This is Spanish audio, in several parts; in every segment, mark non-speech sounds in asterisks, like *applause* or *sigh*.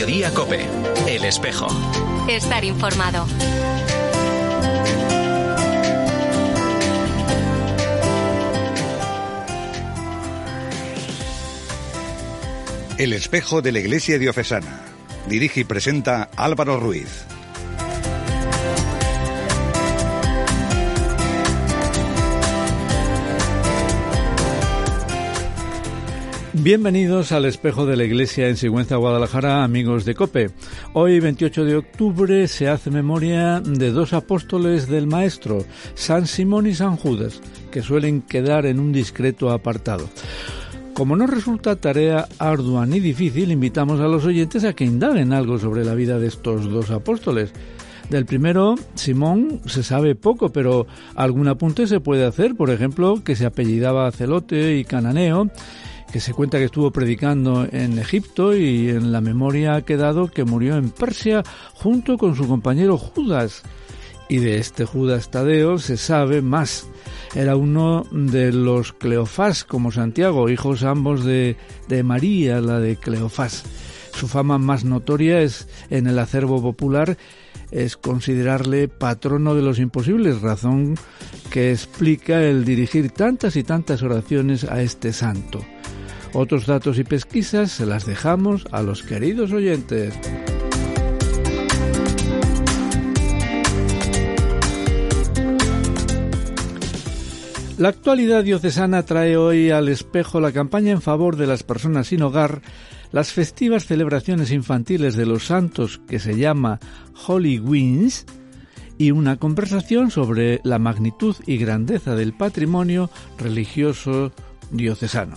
Mediodía Cope. El espejo. Estar informado. El espejo de la Iglesia Diocesana. Dirige y presenta Álvaro Ruiz. Bienvenidos al espejo de la Iglesia en Sigüenza, Guadalajara, amigos de Cope. Hoy, 28 de octubre, se hace memoria de dos apóstoles del Maestro, San Simón y San Judas, que suelen quedar en un discreto apartado. Como no resulta tarea ardua ni difícil, invitamos a los oyentes a que indaguen algo sobre la vida de estos dos apóstoles. Del primero, Simón, se sabe poco, pero algún apunte se puede hacer. Por ejemplo, que se apellidaba Celote y Cananeo, que se cuenta que estuvo predicando en Egipto y en la memoria ha quedado que murió en Persia junto con su compañero Judas. Y de este Judas Tadeo se sabe más. Era uno de los Cleofás, como Santiago, hijos ambos de, de María, la de Cleofás. Su fama más notoria es en el acervo popular es considerarle patrono de los imposibles, razón que explica el dirigir tantas y tantas oraciones a este santo. Otros datos y pesquisas se las dejamos a los queridos oyentes. La actualidad diocesana trae hoy al espejo la campaña en favor de las personas sin hogar, las festivas celebraciones infantiles de los santos que se llama Holy Wings y una conversación sobre la magnitud y grandeza del patrimonio religioso diocesano.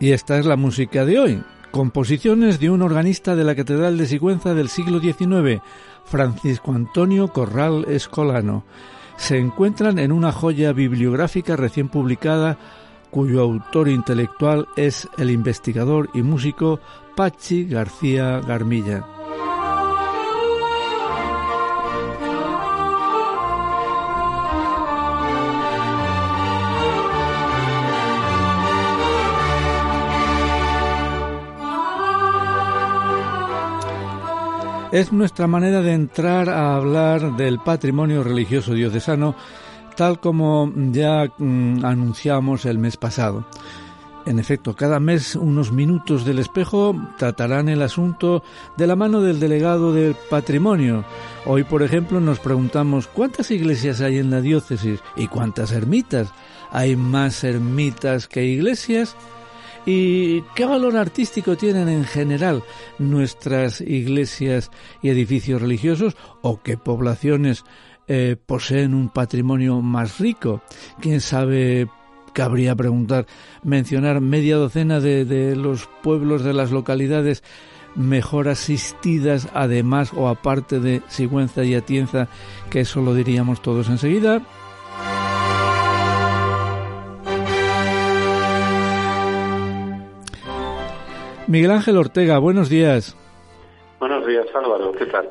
Y esta es la música de hoy. Composiciones de un organista de la Catedral de Sigüenza del siglo XIX, Francisco Antonio Corral Escolano. Se encuentran en una joya bibliográfica recién publicada cuyo autor intelectual es el investigador y músico Pachi García Garmilla. Es nuestra manera de entrar a hablar del patrimonio religioso diocesano, tal como ya mm, anunciamos el mes pasado. En efecto, cada mes unos minutos del espejo tratarán el asunto de la mano del delegado del patrimonio. Hoy, por ejemplo, nos preguntamos cuántas iglesias hay en la diócesis y cuántas ermitas. ¿Hay más ermitas que iglesias? ¿Y qué valor artístico tienen en general nuestras iglesias y edificios religiosos o qué poblaciones eh, poseen un patrimonio más rico? ¿Quién sabe cabría preguntar, mencionar media docena de, de, los pueblos de las localidades mejor asistidas, además o aparte de Sigüenza y Atienza, que eso lo diríamos todos enseguida. Miguel Ángel Ortega, buenos días. Buenos días, Álvaro, ¿qué tal?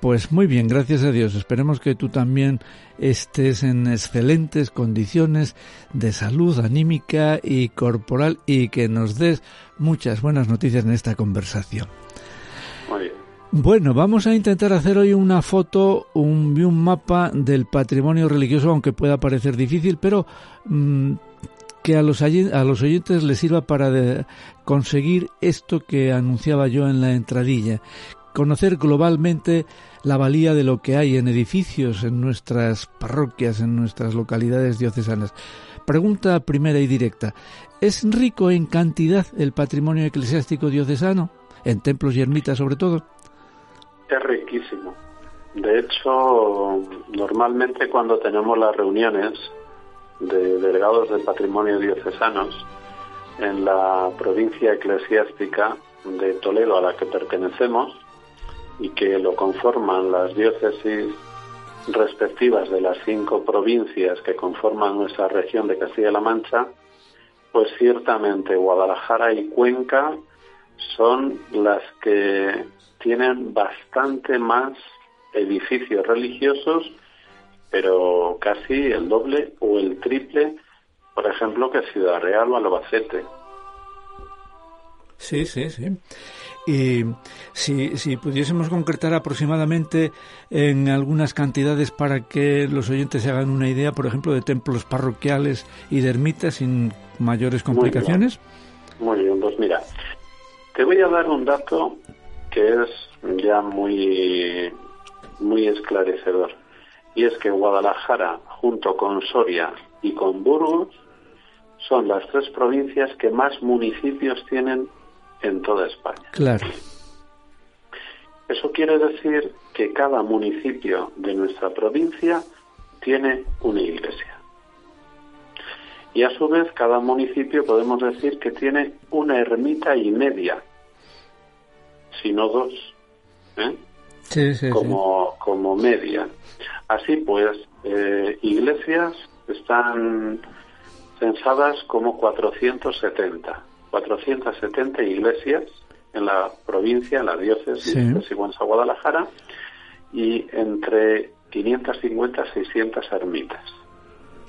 Pues muy bien, gracias a Dios. Esperemos que tú también estés en excelentes condiciones de salud anímica y corporal y que nos des muchas buenas noticias en esta conversación. Muy bien. Bueno, vamos a intentar hacer hoy una foto un, un mapa del patrimonio religioso, aunque pueda parecer difícil, pero mmm, que a los, oyentes les sirva para de conseguir esto que anunciaba yo en la entradilla, conocer globalmente la valía de lo que hay en edificios, en nuestras parroquias, en nuestras localidades diocesanas. Pregunta primera y directa. ¿Es rico en cantidad el patrimonio eclesiástico diocesano? ¿En templos y ermitas sobre todo? Es riquísimo. De hecho, normalmente cuando tenemos las reuniones de delegados del patrimonio diocesanos en la provincia eclesiástica de Toledo a la que pertenecemos y que lo conforman las diócesis respectivas de las cinco provincias que conforman nuestra región de Castilla-La Mancha, pues ciertamente Guadalajara y Cuenca son las que tienen bastante más edificios religiosos, pero casi el doble o el triple, por ejemplo, que Ciudad Real o Albacete. Sí, sí, sí. Y si, si pudiésemos concretar aproximadamente en algunas cantidades para que los oyentes se hagan una idea, por ejemplo, de templos parroquiales y de ermitas sin mayores complicaciones. Muy bien, pues mira, te voy a dar un dato que es ya muy, muy esclarecedor. Y es que Guadalajara, junto con Soria y con Burgos, son las tres provincias que más municipios tienen en toda España. Claro. Eso quiere decir que cada municipio de nuestra provincia tiene una iglesia. Y a su vez, cada municipio podemos decir que tiene una ermita y media, si no dos, ¿eh? Sí, sí, como, como media. Así pues, eh, iglesias están censadas como 470. 470 iglesias en la provincia, en la diócesis de Sigüenza, Guadalajara, y entre 550 y 600 ermitas.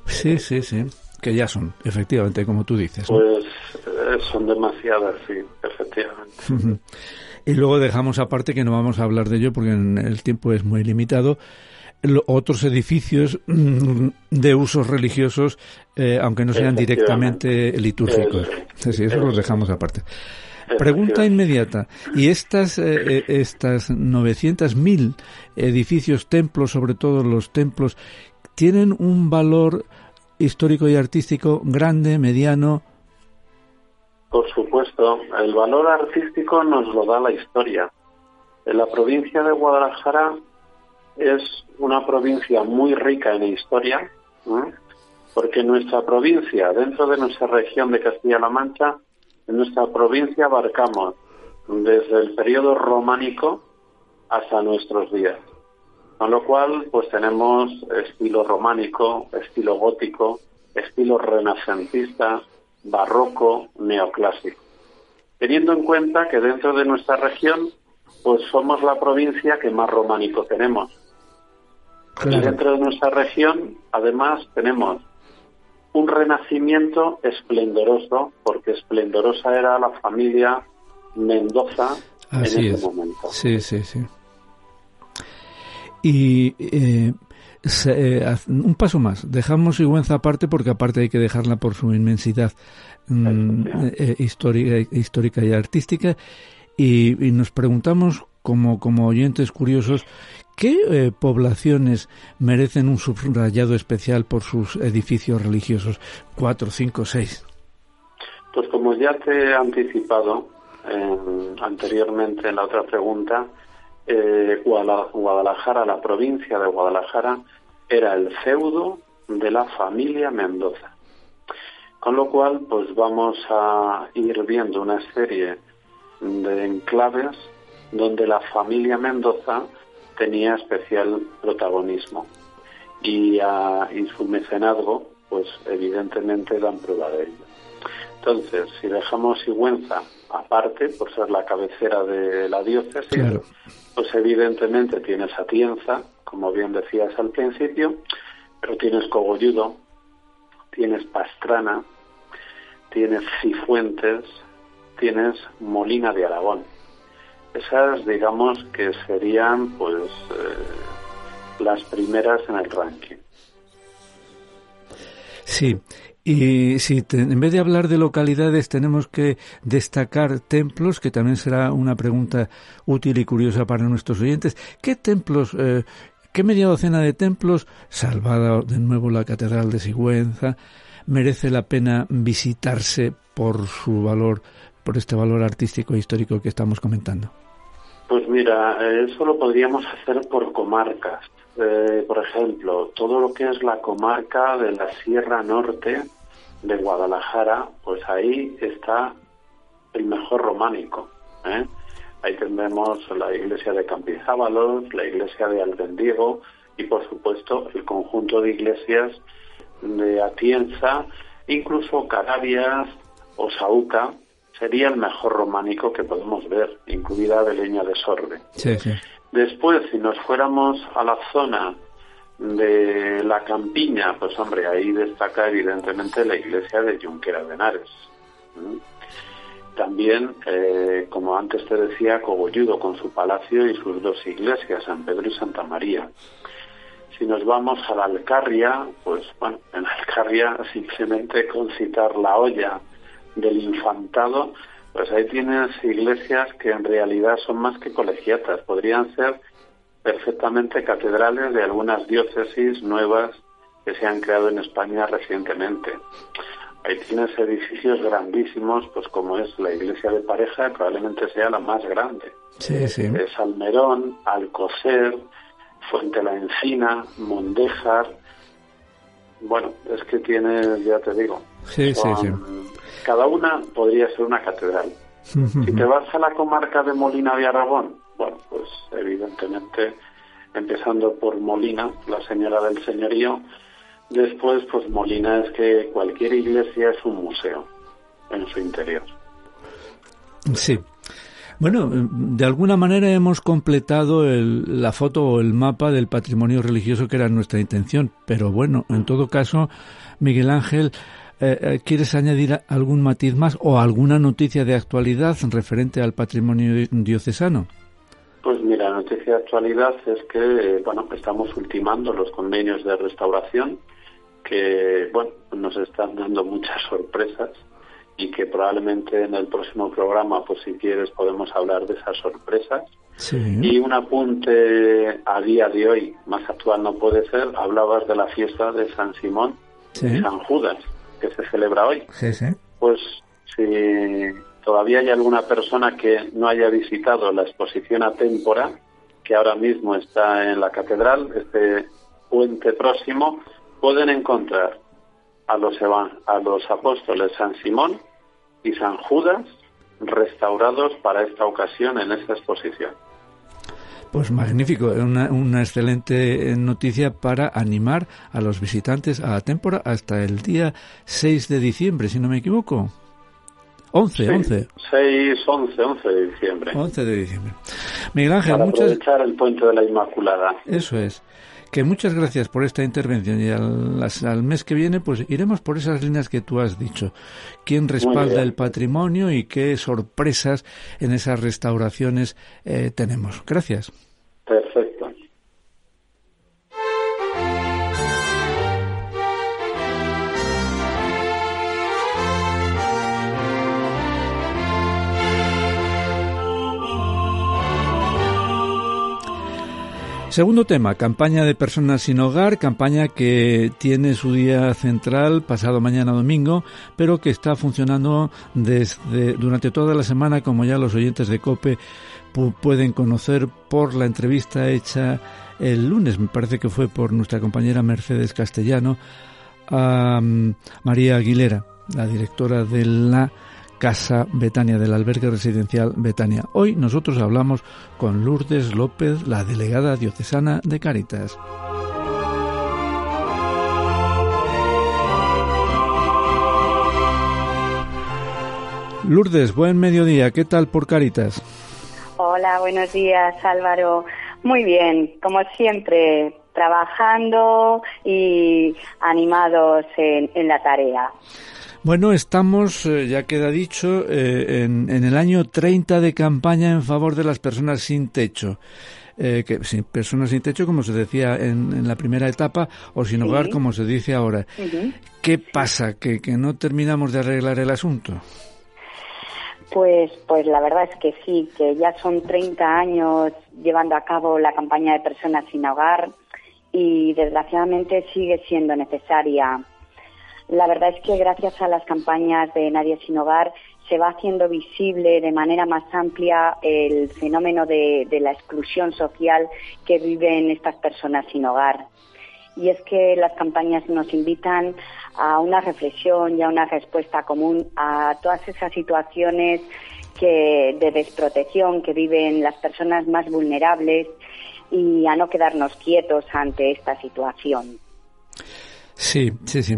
Sí, sí, sí, que ya son, efectivamente, como tú dices. Pues eh, son demasiadas, sí, efectivamente. *laughs* y luego dejamos aparte que no vamos a hablar de ello porque el tiempo es muy limitado otros edificios mm, de usos religiosos, eh, aunque no sean directamente litúrgicos. sí, eso lo dejamos aparte. Pregunta inmediata. ¿Y estas, eh, eh, estas 900.000 edificios, templos, sobre todo los templos, tienen un valor histórico y artístico grande, mediano? Por supuesto. El valor artístico nos lo da la historia. En la provincia de Guadalajara es una provincia muy rica en historia, porque nuestra provincia, dentro de nuestra región de Castilla-La Mancha, en nuestra provincia abarcamos desde el periodo románico hasta nuestros días. Con lo cual, pues tenemos estilo románico, estilo gótico, estilo renacentista, barroco, neoclásico. Teniendo en cuenta que dentro de nuestra región, pues somos la provincia que más románico tenemos. Y dentro de nuestra región, además, tenemos un renacimiento esplendoroso, porque esplendorosa era la familia Mendoza en ese momento. Sí, sí, sí. Y eh, eh, un paso más, dejamos Sigüenza aparte porque aparte hay que dejarla por su inmensidad mm, eh, histórica, histórica y artística. Y, nos preguntamos como, como oyentes curiosos ¿Qué eh, poblaciones merecen un subrayado especial por sus edificios religiosos? Cuatro, cinco, seis. Pues como ya te he anticipado anteriormente en la otra pregunta, eh, Guadalajara, la provincia de Guadalajara, era el feudo de la familia Mendoza. Con lo cual, pues vamos a ir viendo una serie de enclaves donde la familia Mendoza tenía especial protagonismo y, y su mecenazgo, pues evidentemente dan prueba de ello. Entonces, si dejamos Sigüenza aparte, por ser la cabecera de la diócesis, pues evidentemente tienes Atienza, como bien decías al principio, pero tienes Cogolludo, tienes Pastrana, tienes Cifuentes, tienes Molina de Aragón. Esas, digamos, que serían, pues, eh, las primeras en el ranking. Sí, y si en vez de hablar de localidades tenemos que destacar templos, que también será una pregunta útil y curiosa para nuestros oyentes, ¿qué templos, eh, qué media docena de templos, salvada de nuevo la Catedral de Sigüenza, merece la pena visitarse por su valor por este valor artístico e histórico que estamos comentando? Pues mira, eh, eso lo podríamos hacer por comarcas. Eh, por ejemplo, todo lo que es la comarca de la Sierra Norte de Guadalajara, pues ahí está el mejor románico. ¿eh? Ahí tendremos la iglesia de Campizábalos, la iglesia de Albendiego y, por supuesto, el conjunto de iglesias de Atienza, incluso Carabias o Sauca, sería el mejor románico que podemos ver, incluida de leña de sorbe. Sí, sí. Después, si nos fuéramos a la zona de la campiña, pues hombre, ahí destaca evidentemente la iglesia de Junquera de Henares. También, eh, como antes te decía, Cogolludo con su palacio y sus dos iglesias, San Pedro y Santa María. Si nos vamos a la Alcarria, pues bueno, en la Alcarria simplemente con citar la olla del infantado, pues ahí tienes iglesias que en realidad son más que colegiatas, podrían ser perfectamente catedrales de algunas diócesis nuevas que se han creado en España recientemente. Ahí tienes edificios grandísimos, pues como es la iglesia de pareja, probablemente sea la más grande. Sí, sí. Es Almerón, Alcocer, Fuente la Encina, Mondéjar. Bueno, es que tiene, ya te digo, sí, sí, sí. cada una podría ser una catedral. *laughs* si te vas a la comarca de Molina de Aragón, bueno, pues evidentemente, empezando por Molina, la señora del señorío, después pues Molina es que cualquier iglesia es un museo en su interior. Sí. Bueno, de alguna manera hemos completado el, la foto o el mapa del patrimonio religioso que era nuestra intención, pero bueno, en todo caso, Miguel Ángel, eh, eh, ¿quieres añadir algún matiz más o alguna noticia de actualidad referente al patrimonio diocesano? Pues mira, la noticia de actualidad es que bueno, estamos ultimando los convenios de restauración que bueno, nos están dando muchas sorpresas y que probablemente en el próximo programa, pues si quieres, podemos hablar de esas sorpresas. Y un apunte a día de hoy, más actual no puede ser, hablabas de la fiesta de San Simón y San Judas, que se celebra hoy. Pues si todavía hay alguna persona que no haya visitado la exposición a Témpora, que ahora mismo está en la catedral, este puente próximo, pueden encontrar a los, a los apóstoles San Simón y San Judas restaurados para esta ocasión en esta exposición. Pues magnífico, una, una excelente noticia para animar a los visitantes a la Témpora hasta el día 6 de diciembre, si no me equivoco. 11, 11. 6, 11, 11 de diciembre. 11 de diciembre. Miguel Ángel, Para muchas... aprovechar el puente de la Inmaculada. Eso es. Que muchas gracias por esta intervención y al, al, mes que viene pues iremos por esas líneas que tú has dicho. ¿Quién respalda el patrimonio y qué sorpresas en esas restauraciones eh, tenemos? Gracias. Perfecto. Segundo tema, campaña de personas sin hogar, campaña que tiene su día central pasado mañana domingo, pero que está funcionando desde durante toda la semana, como ya los oyentes de COPE pueden conocer por la entrevista hecha el lunes, me parece que fue por nuestra compañera Mercedes Castellano, a María Aguilera, la directora de la Casa Betania, del albergue residencial Betania. Hoy nosotros hablamos con Lourdes López, la delegada diocesana de Cáritas. Lourdes, buen mediodía. ¿Qué tal por Cáritas? Hola, buenos días, Álvaro. Muy bien, como siempre, trabajando y animados en, en la tarea. Bueno, estamos, eh, ya queda dicho, eh, en, en, el año 30 de campaña en favor de las personas sin techo. Eh, que, sin personas sin techo, como se decía en, en la primera etapa, o sin hogar, sí. como se dice ahora. Uh -huh. ¿Qué pasa? ¿Que, ¿Que no terminamos de arreglar el asunto? Pues, pues la verdad es que sí, que ya son 30 años llevando a cabo la campaña de personas sin hogar y desgraciadamente sigue siendo necesaria la verdad es que gracias a las campañas de Nadie sin Hogar se va haciendo visible de manera más amplia el fenómeno de, la exclusión social que viven estas personas sin hogar. Y es que las campañas nos invitan a una reflexión y a una respuesta común a todas esas situaciones que, de desprotección que viven las personas más vulnerables y a no quedarnos quietos ante esta situación. Sí, sí, sí.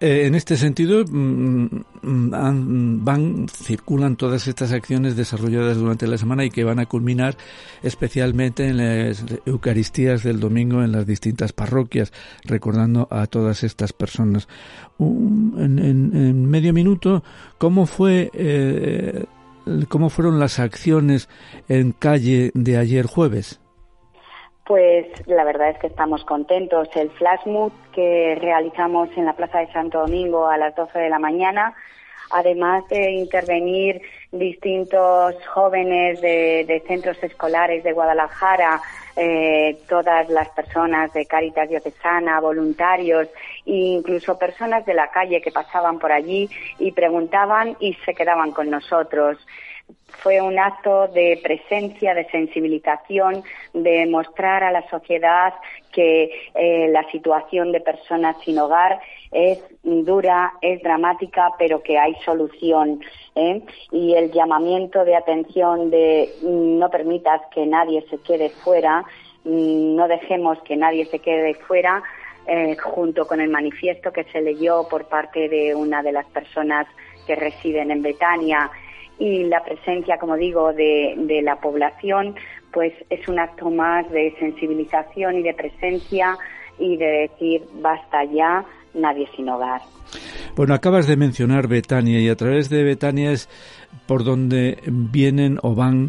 Eh, en este sentido, mm, mm, van, circulan todas estas acciones desarrolladas durante la semana y que van a culminar especialmente en las Eucaristías del domingo en las distintas parroquias, recordando a todas estas personas. en, medio minuto, ¿cómo fue, eh, cómo fueron las acciones en calle de ayer jueves? Pues la verdad es que estamos contentos. El flash mood que realizamos en la Plaza de Santo Domingo a las 12 de la mañana, además de intervenir distintos jóvenes de, centros escolares de Guadalajara, eh, todas las personas de Caritas Diocesana, voluntarios e incluso personas de la calle que pasaban por allí y preguntaban y se quedaban con nosotros fue un acto de presencia, de sensibilización, de mostrar a la sociedad que eh, la situación de personas sin hogar es dura, es dramática, pero que hay solución. ¿eh? Y el llamamiento de atención de no permitas que nadie se quede fuera, mm, no dejemos que nadie se quede fuera, eh, junto con el manifiesto que se leyó por parte de una de las personas que residen en Betania y la presencia, como digo, de, de la población, pues es un acto más de sensibilización y de presencia y de decir basta ya, nadie sin hogar. Bueno, acabas de mencionar Betania y a través de Betania es por donde vienen o van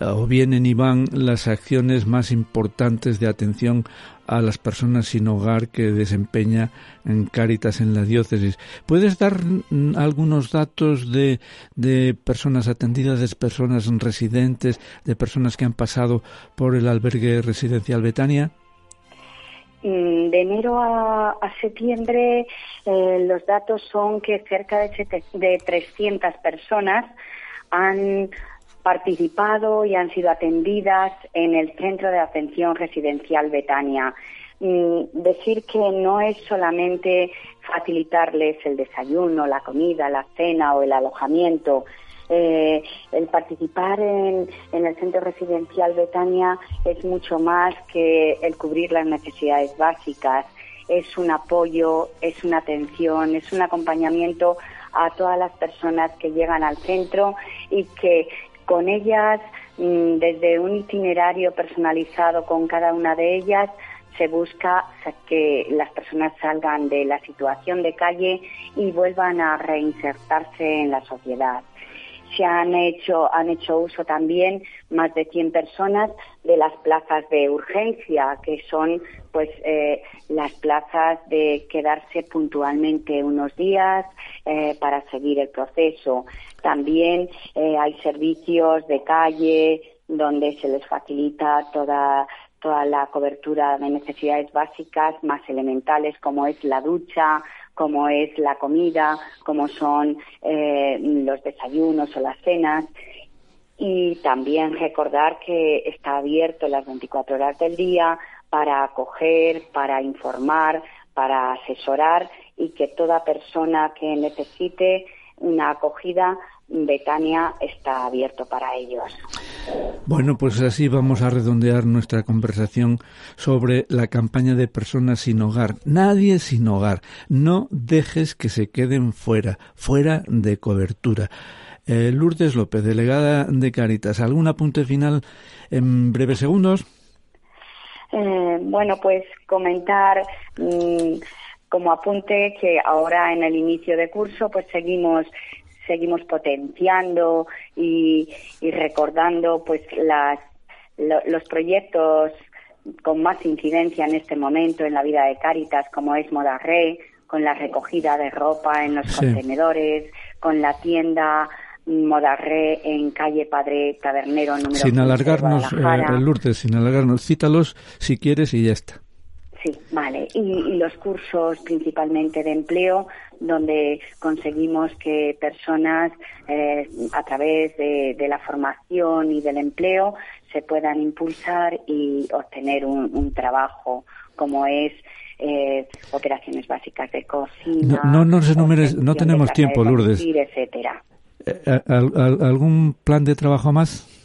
o vienen y van las acciones más importantes de atención a las personas sin hogar que desempeña en Cáritas en la diócesis. ¿Puedes dar mm, algunos datos de, de personas atendidas, de personas residentes, de personas que han pasado por el albergue residencial Betania? Mm, de enero a, septiembre eh, los datos son que cerca de, de 300 personas han participado y han sido atendidas en el Centro de Atención Residencial Betania. Mm, decir que no es solamente facilitarles el desayuno, la comida, la cena o el alojamiento. Eh, el participar en, en, el centro residencial Betania es mucho más que el cubrir las necesidades básicas. Es un apoyo, es una atención, es un acompañamiento a todas las personas que llegan al centro y que con ellas, mm, desde un itinerario personalizado con cada una de ellas, se busca que las personas salgan de la situación de calle y vuelvan a reinsertarse en la sociedad se han hecho, han hecho uso también más de 100 personas de las plazas de urgencia, que son pues eh, las plazas de quedarse puntualmente unos días eh, para seguir el proceso. También eh, hay servicios de calle donde se les facilita toda toda la cobertura de necesidades básicas más elementales como es la ducha, como es la comida, como son eh, los desayunos o las cenas. Y también recordar que está abierto las 24 horas del día para acoger, para informar, para asesorar y que toda persona que necesite una acogida Betania está abierto para ellos. Bueno, pues así vamos a redondear nuestra conversación sobre la campaña de personas sin hogar. Nadie sin hogar. No dejes que se queden fuera, fuera de cobertura. Eh, Lourdes López, delegada de Caritas, ¿algún apunte final en breves segundos? Eh, bueno, pues comentar mm, como apunte que ahora en el inicio de curso pues seguimos seguimos potenciando y, recordando pues las, los proyectos con más incidencia en este momento en la vida de Cáritas, como es Moda Re, con la recogida de ropa en los contenedores, con la tienda Moda Re en calle Padre Tabernero número Sin alargarnos, eh, Lourdes, sin alargarnos, cítalos si quieres y ya está. Vale. Y, los cursos principalmente de empleo, donde conseguimos que personas eh, a través de, la formación y del empleo se puedan impulsar y obtener un, trabajo como es eh, operaciones básicas de cocina. No, no, no tenemos tiempo, Lourdes. Etcétera. Eh, ¿Algún plan de trabajo más?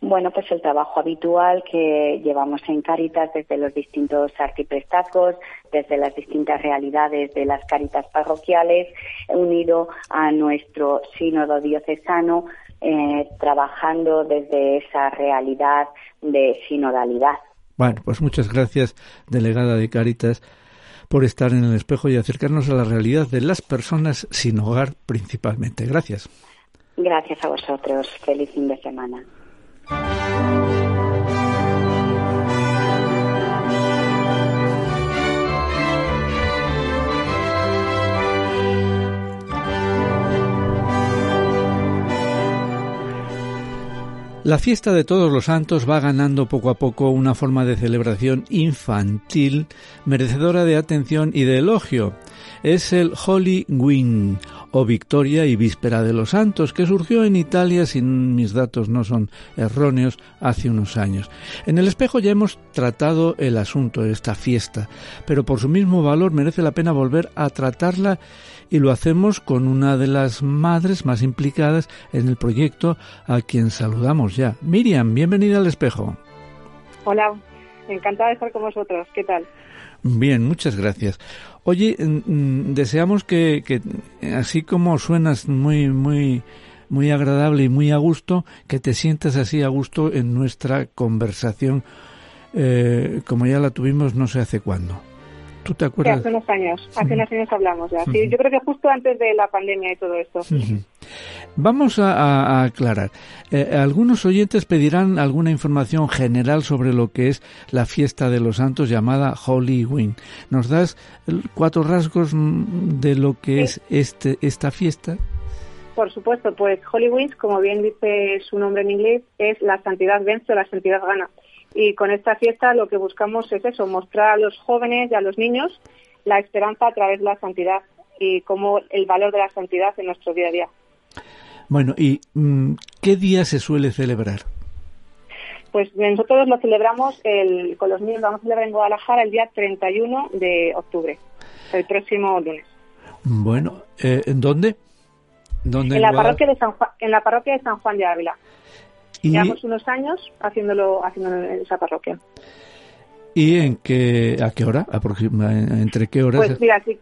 Bueno, pues el trabajo habitual que llevamos en Cáritas desde los distintos arciprestazgos, desde las distintas realidades de las Cáritas parroquiales, unido a nuestro sínodo diocesano, eh, trabajando desde esa realidad de sinodalidad. Bueno, pues muchas gracias, delegada de Cáritas, por estar en el espejo y acercarnos a la realidad de las personas sin hogar principalmente. Gracias. Gracias a vosotros. Feliz fin de semana. La fiesta de todos los santos va ganando poco a poco una forma de celebración infantil merecedora de atención y de elogio. Es el Holy Wing o Victoria y Víspera de los Santos, que surgió en Italia, si mis datos no son erróneos, hace unos años. En el espejo ya hemos tratado el asunto de esta fiesta, pero por su mismo valor merece la pena volver a tratarla y lo hacemos con una de las madres más implicadas en el proyecto a quien saludamos ya. Miriam, bienvenida al espejo. Hola, encantada de estar con vosotros. ¿Qué tal? Bien, muchas gracias. Oye, mm, mm, deseamos que, que, así como suenas muy, muy, muy agradable y muy a gusto, que te sientas así a gusto en nuestra conversación, eh, como ya la tuvimos no sé hace cuándo. ¿Tú te acuerdas? hace unos años, hace unos años hablamos ya. Sí, yo creo que justo antes de la pandemia y todo esto. Vamos a, aclarar. Eh, algunos oyentes pedirán alguna información general sobre lo que es la fiesta de los santos llamada Holy Wing. ¿Nos das cuatro rasgos mm, de lo que es este esta fiesta? Por supuesto, pues Holy Wings, como bien dice su nombre en inglés, es la santidad vence la santidad gana. Y con esta fiesta lo que buscamos es eso, mostrar a los jóvenes y a los niños la esperanza a través de la santidad y como el valor de la santidad en nuestro día a día. Bueno, ¿y mm, qué día se suele celebrar? Pues nosotros lo celebramos el, con los niños, vamos a celebrar en Guadalajara el día 31 de octubre, el próximo lunes. Bueno, eh, ¿en dónde? ¿Dónde en, la parroquia de San Juan, en la parroquia de San Juan de Ávila. Llevamos unos años haciéndolo, haciendo en esa parroquia. ¿Y en qué, a qué hora? ¿Entre qué horas? Pues mira, si,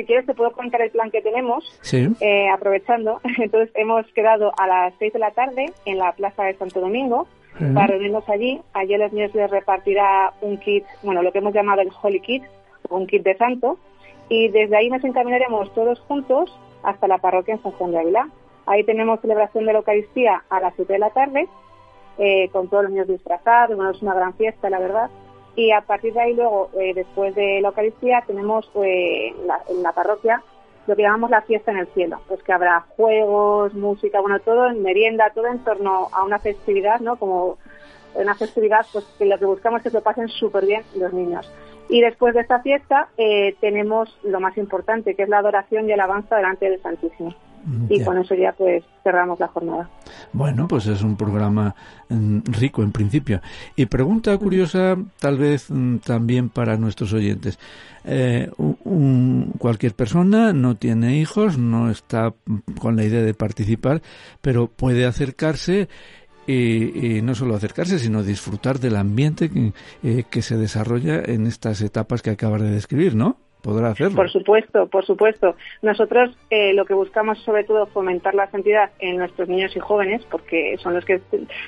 si quieres te puedo contar el plan que tenemos, eh, aprovechando. *laughs* Entonces hemos quedado a las 6 de la tarde en la Plaza de Santo Domingo para reunirnos allí. Allí los niños les repartirá un kit, bueno, lo que hemos llamado el Holy Kit, un kit de santo, y desde ahí nos encaminaremos todos juntos hasta la parroquia en San Juan de Ávila. Ahí tenemos celebración de la Eucaristía a las 7 de la tarde, eh, con todos los niños disfrazados, bueno, es una gran fiesta, la verdad. Y a partir de ahí luego, eh, después de la Eucaristía, tenemos eh, en la parroquia lo que llamamos la fiesta en el cielo, pues que habrá juegos, música, bueno, todo en merienda, todo en torno a una festividad, ¿no? Como una festividad, pues que lo que buscamos es que lo pasen súper bien los niños. Y después de esta fiesta tenemos lo más importante, que es la adoración y alabanza delante del Santísimo y con eso ya pues cerramos la jornada. Bueno, pues es un programa mm, rico en principio. Y pregunta curiosa tal vez mm, también para nuestros oyentes. Eh, cualquier persona no tiene hijos, no está con la idea de participar, pero puede acercarse y, no solo acercarse, sino disfrutar del ambiente que, eh, que se desarrolla en estas etapas que acabas de describir, ¿no? Podrá hacerlo. Por supuesto, por supuesto. Nosotros eh, lo que buscamos sobre todo fomentar la santidad en nuestros niños y jóvenes, porque son los que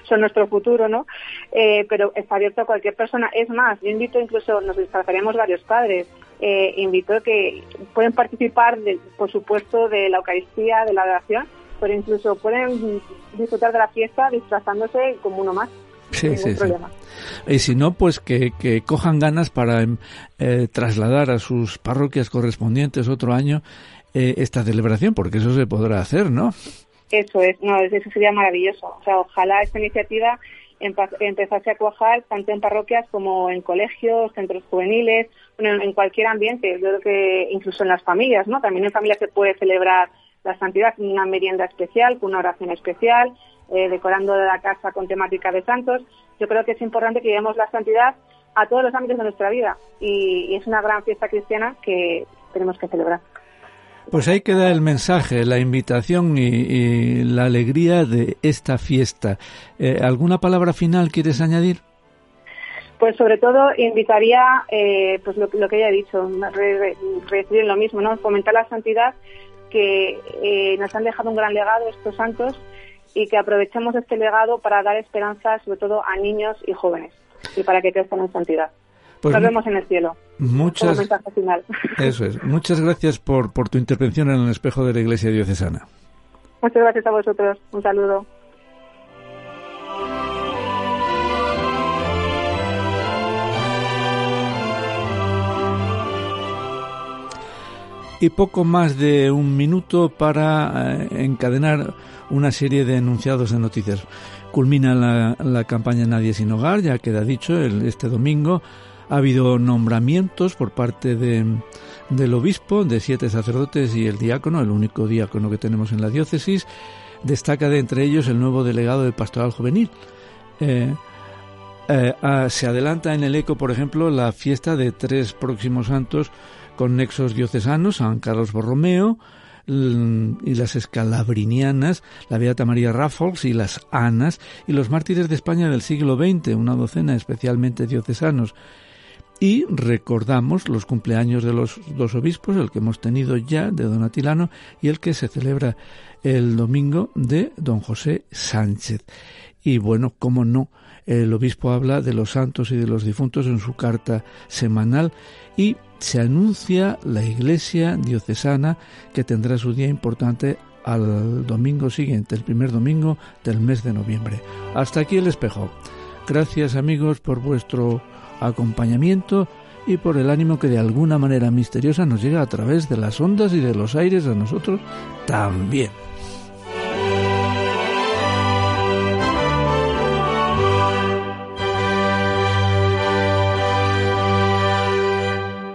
son nuestro futuro, ¿no? Eh, pero está abierto a cualquier persona. Es más, yo invito incluso, nos disfrazaremos varios padres, eh, invito que pueden participar, por supuesto, de la Eucaristía, de la oración, pero incluso pueden disfrutar de la fiesta disfrazándose como uno más. Sí, sí, sí. Y si no, pues que, cojan ganas para em, eh, trasladar a sus parroquias correspondientes otro año eh, esta celebración, porque eso se podrá hacer, ¿no? Eso es, no, eso sería maravilloso. O sea, ojalá esta iniciativa empezase a cuajar tanto en parroquias como en colegios, centros juveniles, en cualquier ambiente. Yo creo que incluso en las familias, ¿no? También en familias se puede celebrar la santidad con una merienda especial, con una oración especial, eh, decorando la casa con temática de santos. Yo creo que es importante que llevemos la santidad a todos los ámbitos de nuestra vida y, es una gran fiesta cristiana que tenemos que celebrar. Pues ahí queda el mensaje, la invitación y, la alegría de esta fiesta. Eh, ¿Alguna palabra final quieres añadir? Pues sobre todo invitaría, eh, pues lo, que ya he dicho, re, lo mismo, ¿no? Fomentar la santidad que eh, nos han dejado un gran legado estos santos y que aprovechemos este legado para dar esperanza sobre todo a niños y jóvenes y para que crezcan en santidad. Pues Nos vemos en el cielo. Muchas, *laughs* Eso es. Muchas gracias por, por tu intervención en el espejo de la Iglesia Diocesana. Muchas gracias a vosotros. Un saludo. y poco más de un minuto para eh, encadenar una serie de enunciados de noticias. Culmina la, campaña Nadie sin Hogar, ya queda dicho, este domingo ha habido nombramientos por parte de, del obispo, de siete sacerdotes y el diácono, el único diácono que tenemos en la diócesis. Destaca de entre ellos el nuevo delegado de Pastoral Juvenil. Eh, eh, ah, se adelanta en el ECO, por ejemplo, la fiesta de tres próximos santos con nexos diocesanos, San Carlos Borromeo y las escalabrinianas, la Beata María Raffles y las Anas, y los mártires de España del siglo XX, una docena especialmente diocesanos. Y recordamos los cumpleaños de los dos obispos, el que hemos tenido ya de don Atilano y el que se celebra el domingo de don José Sánchez. Y bueno, cómo no, el obispo habla de los santos y de los difuntos en su carta semanal y se anuncia la iglesia diocesana que tendrá su día importante al domingo siguiente, el primer domingo del mes de noviembre. Hasta aquí el espejo. Gracias amigos por vuestro acompañamiento y por el ánimo que de alguna manera misteriosa nos llega a través de las ondas y de los aires a nosotros también.